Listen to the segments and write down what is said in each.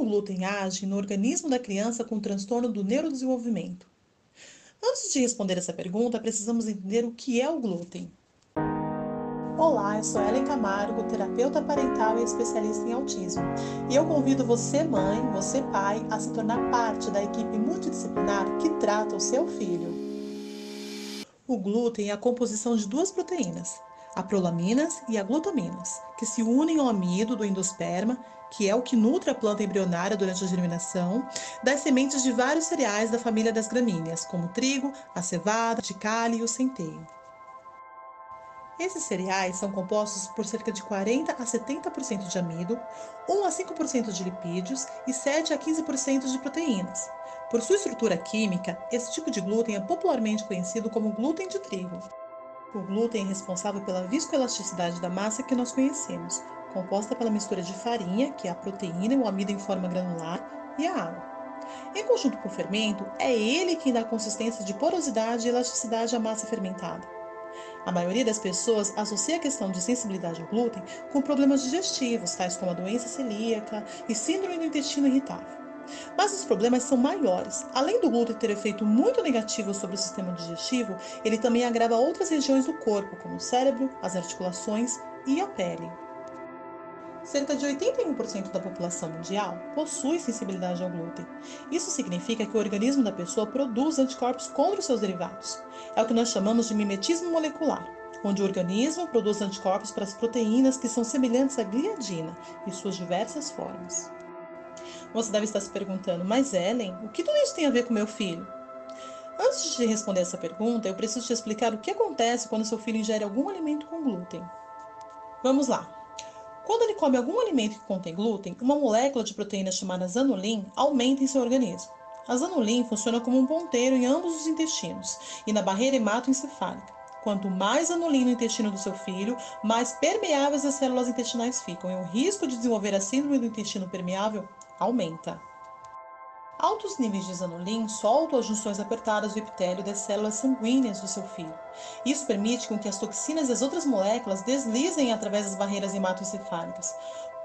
o glúten age no organismo da criança com transtorno do neurodesenvolvimento? Antes de responder essa pergunta, precisamos entender o que é o glúten. Olá, eu sou Ellen Camargo, terapeuta parental e especialista em autismo. E eu convido você, mãe, você, pai, a se tornar parte da equipe multidisciplinar que trata o seu filho. O glúten é a composição de duas proteínas, a prolaminas e a glutaminas, que se unem ao amido do endosperma, que é o que nutre a planta embrionária durante a germinação, das sementes de vários cereais da família das gramíneas, como o trigo, a cevada, a cale e o centeio. Esses cereais são compostos por cerca de 40 a 70% de amido, 1 a 5% de lipídios e 7 a 15% de proteínas. Por sua estrutura química, esse tipo de glúten é popularmente conhecido como glúten de trigo. O glúten é responsável pela viscoelasticidade da massa que nós conhecemos, composta pela mistura de farinha, que é a proteína o amido em forma granular, e a água. Em conjunto com o fermento, é ele quem dá consistência de porosidade e elasticidade à massa fermentada. A maioria das pessoas associa a questão de sensibilidade ao glúten com problemas digestivos, tais como a doença celíaca e síndrome do intestino irritável. Mas os problemas são maiores. Além do glúten ter efeito muito negativo sobre o sistema digestivo, ele também agrava outras regiões do corpo, como o cérebro, as articulações e a pele. Cerca de 81% da população mundial possui sensibilidade ao glúten. Isso significa que o organismo da pessoa produz anticorpos contra os seus derivados. É o que nós chamamos de mimetismo molecular, onde o organismo produz anticorpos para as proteínas que são semelhantes à gliadina e suas diversas formas. Você deve estar se perguntando, mas Ellen, o que tudo isso tem a ver com meu filho? Antes de responder essa pergunta, eu preciso te explicar o que acontece quando seu filho ingere algum alimento com glúten. Vamos lá. Quando ele come algum alimento que contém glúten, uma molécula de proteína chamada zanulin aumenta em seu organismo. A zanulin funciona como um ponteiro em ambos os intestinos e na barreira hematoencefálica. Quanto mais zanulin no intestino do seu filho, mais permeáveis as células intestinais ficam e o risco de desenvolver a síndrome do intestino permeável aumenta. Altos níveis de zanulin soltam as junções apertadas do epitélio das células sanguíneas do seu filho. Isso permite com que as toxinas e as outras moléculas deslizem através das barreiras hematoencefálicas.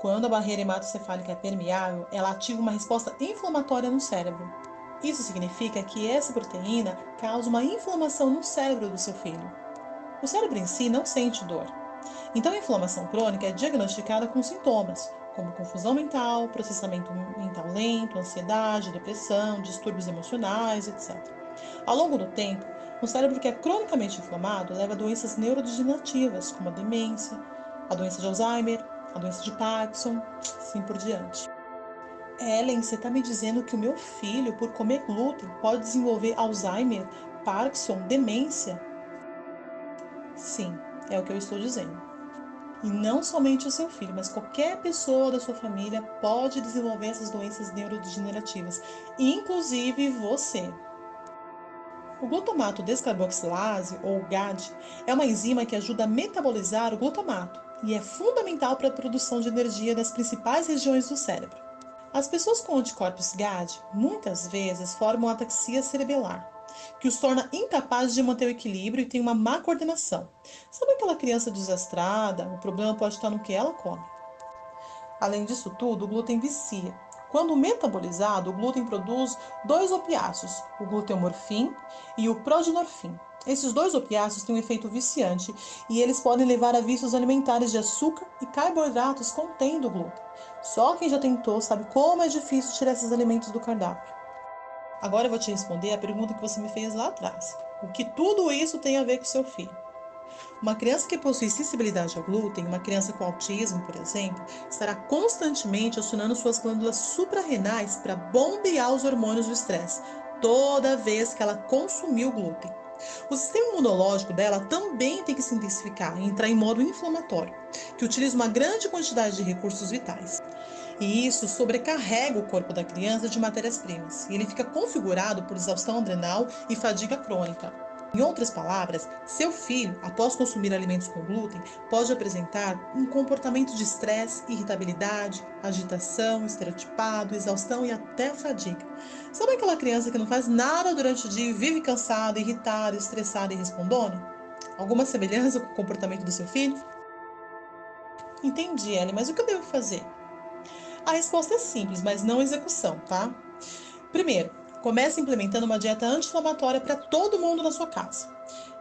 Quando a barreira hematoencefálica é permeável, ela ativa uma resposta inflamatória no cérebro. Isso significa que essa proteína causa uma inflamação no cérebro do seu filho. O cérebro em si não sente dor. Então, a inflamação crônica é diagnosticada com sintomas, como confusão mental, processamento mental lento, ansiedade, depressão, distúrbios emocionais, etc. Ao longo do tempo, um cérebro que é cronicamente inflamado leva a doenças neurodegenerativas, como a demência, a doença de Alzheimer, a doença de Parkinson, assim por diante. Ellen, você está me dizendo que o meu filho, por comer glúten, pode desenvolver Alzheimer, Parkinson, demência? Sim, é o que eu estou dizendo. E não somente o seu filho, mas qualquer pessoa da sua família pode desenvolver essas doenças neurodegenerativas, inclusive você. O glutamato descarboxilase, ou GAD, é uma enzima que ajuda a metabolizar o glutamato e é fundamental para a produção de energia das principais regiões do cérebro. As pessoas com anticorpos GAD muitas vezes formam ataxia cerebelar, que os torna incapazes de manter o equilíbrio e tem uma má coordenação. Sabe aquela criança desastrada? O problema pode estar no que ela come. Além disso tudo, o glúten vicia. Quando metabolizado, o glúten produz dois opiáceos, o gluteomorfin e o prodinorfin. Esses dois opiáceos têm um efeito viciante e eles podem levar a vícios alimentares de açúcar e carboidratos contendo glúten. Só quem já tentou sabe como é difícil tirar esses alimentos do cardápio. Agora eu vou te responder a pergunta que você me fez lá atrás. O que tudo isso tem a ver com seu filho? Uma criança que possui sensibilidade ao glúten, uma criança com autismo, por exemplo, estará constantemente acionando suas glândulas suprarrenais para bombear os hormônios do estresse, toda vez que ela consumiu glúten. O sistema imunológico dela também tem que se intensificar e entrar em modo inflamatório, que utiliza uma grande quantidade de recursos vitais. E isso sobrecarrega o corpo da criança de matérias-primas, e ele fica configurado por exaustão adrenal e fadiga crônica. Em outras palavras, seu filho, após consumir alimentos com glúten, pode apresentar um comportamento de estresse, irritabilidade, agitação, estereotipado, exaustão e até fadiga. Sabe aquela criança que não faz nada durante o dia e vive cansada, irritada, estressada e respondona? Alguma semelhança com o comportamento do seu filho? Entendi, Ellie, mas o que eu devo fazer? A resposta é simples, mas não execução, tá? Primeiro, comece implementando uma dieta anti-inflamatória para todo mundo na sua casa.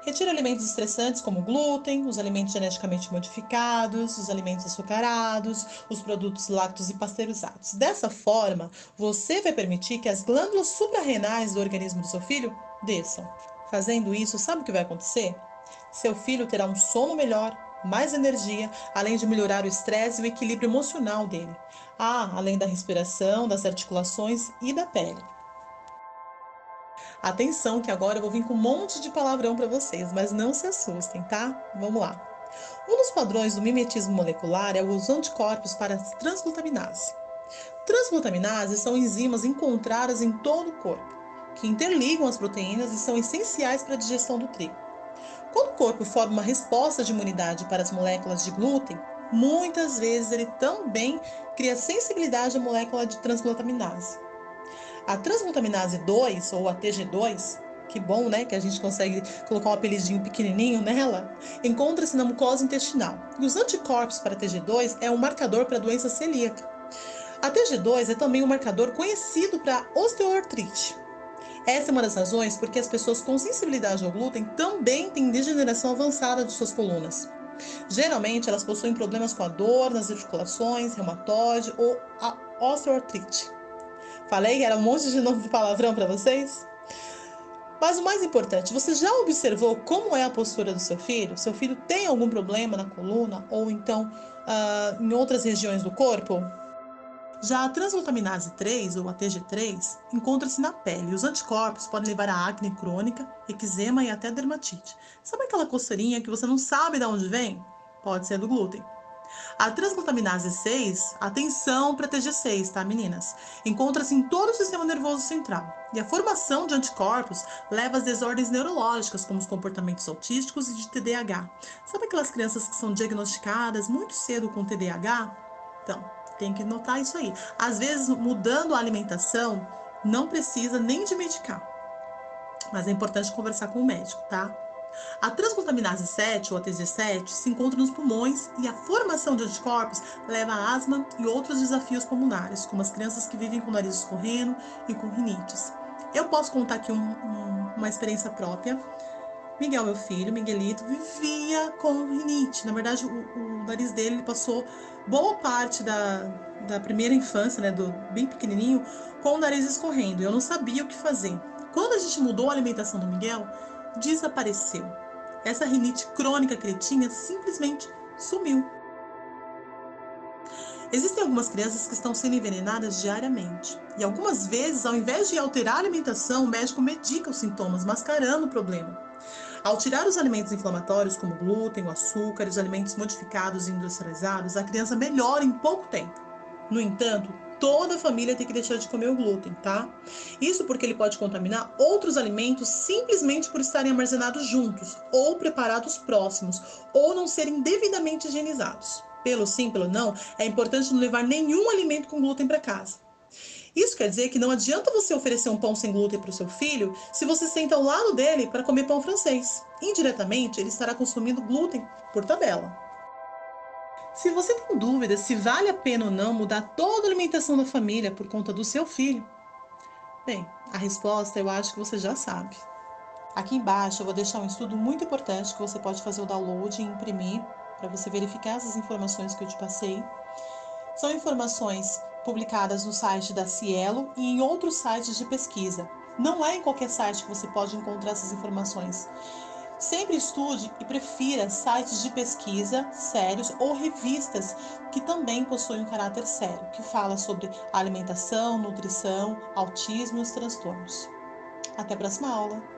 Retire alimentos estressantes como glúten, os alimentos geneticamente modificados, os alimentos açucarados, os produtos lácteos e pasteurizados. Dessa forma, você vai permitir que as glândulas suprarrenais do organismo do seu filho desçam. Fazendo isso, sabe o que vai acontecer? Seu filho terá um sono melhor, mais energia, além de melhorar o estresse e o equilíbrio emocional dele. Ah, além da respiração, das articulações e da pele. Atenção que agora eu vou vir com um monte de palavrão para vocês, mas não se assustem, tá? Vamos lá. Um dos padrões do mimetismo molecular é os anticorpos para transglutaminase. Transglutaminases são enzimas encontradas em todo o corpo, que interligam as proteínas e são essenciais para a digestão do trigo. Quando o corpo forma uma resposta de imunidade para as moléculas de glúten, muitas vezes ele também cria sensibilidade à molécula de transglutaminase. A transglutaminase 2, ou a TG2, que bom, né, que a gente consegue colocar um apelidinho pequenininho nela, encontra-se na mucosa intestinal. E os anticorpos para TG2 é um marcador para a doença celíaca. A TG2 é também um marcador conhecido para osteoartrite. Essa é uma das razões porque as pessoas com sensibilidade ao glúten também têm degeneração avançada de suas colunas. Geralmente, elas possuem problemas com a dor nas articulações, reumatoide ou a osteoartrite. Falei que era um monte de novo palavrão para vocês? Mas o mais importante, você já observou como é a postura do seu filho? Seu filho tem algum problema na coluna ou então uh, em outras regiões do corpo? Já a transglutaminase 3, ou a TG3, encontra-se na pele. Os anticorpos podem levar a acne crônica, eczema e até dermatite. Sabe aquela coceirinha que você não sabe de onde vem? Pode ser do glúten. A transglutaminase 6, atenção para TG6, tá, meninas? Encontra-se em todo o sistema nervoso central. E a formação de anticorpos leva às desordens neurológicas, como os comportamentos autísticos e de TDAH. Sabe aquelas crianças que são diagnosticadas muito cedo com TDAH? Então, tem que notar isso aí. Às vezes, mudando a alimentação, não precisa nem de medicar. Mas é importante conversar com o médico, tá? A transglutaminase 7, ou a TG7, se encontra nos pulmões e a formação de anticorpos leva a asma e outros desafios pulmonares, como as crianças que vivem com o nariz escorrendo e com rinites. Eu posso contar aqui um, um, uma experiência própria. Miguel, meu filho, Miguelito, vivia com rinite. Na verdade, o, o nariz dele passou boa parte da, da primeira infância, né, do bem pequenininho, com o nariz escorrendo. Eu não sabia o que fazer. Quando a gente mudou a alimentação do Miguel, desapareceu. Essa rinite crônica que ele tinha simplesmente sumiu. Existem algumas crianças que estão sendo envenenadas diariamente. E algumas vezes, ao invés de alterar a alimentação, o médico medica os sintomas, mascarando o problema. Ao tirar os alimentos inflamatórios, como o glúten, o açúcar os alimentos modificados e industrializados, a criança melhora em pouco tempo. No entanto, toda a família tem que deixar de comer o glúten, tá? Isso porque ele pode contaminar outros alimentos simplesmente por estarem armazenados juntos, ou preparados próximos, ou não serem devidamente higienizados. Pelo sim, pelo não, é importante não levar nenhum alimento com glúten para casa. Isso quer dizer que não adianta você oferecer um pão sem glúten para o seu filho se você senta ao lado dele para comer pão francês. Indiretamente, ele estará consumindo glúten por tabela. Se você tem dúvida se vale a pena ou não mudar toda a alimentação da família por conta do seu filho, bem, a resposta eu acho que você já sabe. Aqui embaixo eu vou deixar um estudo muito importante que você pode fazer o download e imprimir para você verificar essas informações que eu te passei. São informações publicadas no site da Cielo e em outros sites de pesquisa. Não é em qualquer site que você pode encontrar essas informações. Sempre estude e prefira sites de pesquisa sérios ou revistas que também possuem um caráter sério, que fala sobre alimentação, nutrição, autismo e os transtornos. Até a próxima aula!